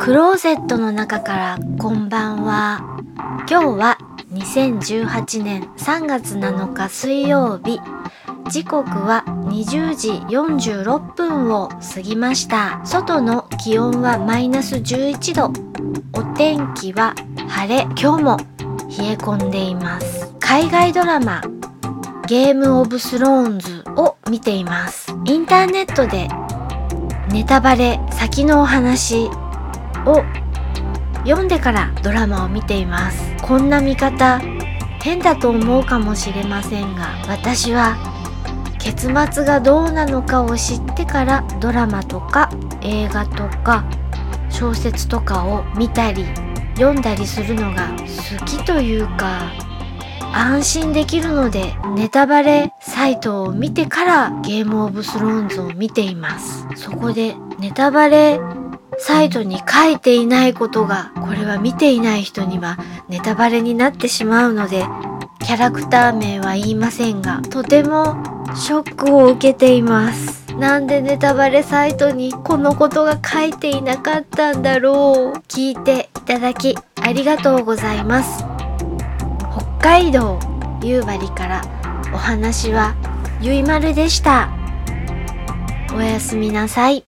クローゼットの中からこんばんは。今日は2018年3月7日水曜日。時刻は20時46分を過ぎました。外の気温はマイナス11度。お天気は晴れ。今日も冷え込んでいます。海外ドラマゲームオブスローンズを見ています。インターネットでネタバレ先のお話を読んでからドラマを見ています。こんな見方変だと思うかもしれませんが私は結末がどうなのかを知ってからドラマとか映画とか小説とかを見たり読んだりするのが好きというか安心できるのでネタバレサイトを見てからゲームオブスローンズを見ています。そこでネタバレサイトに書いていないことがこれは見ていない人にはネタバレになってしまうのでキャラクター名は言いませんがとてもショックを受けています。なんでネタバレサイトにこのことが書いていなかったんだろう。聞いていただきありがとうございます。北海道夕張からお話はゆいまるでした。おやすみなさい。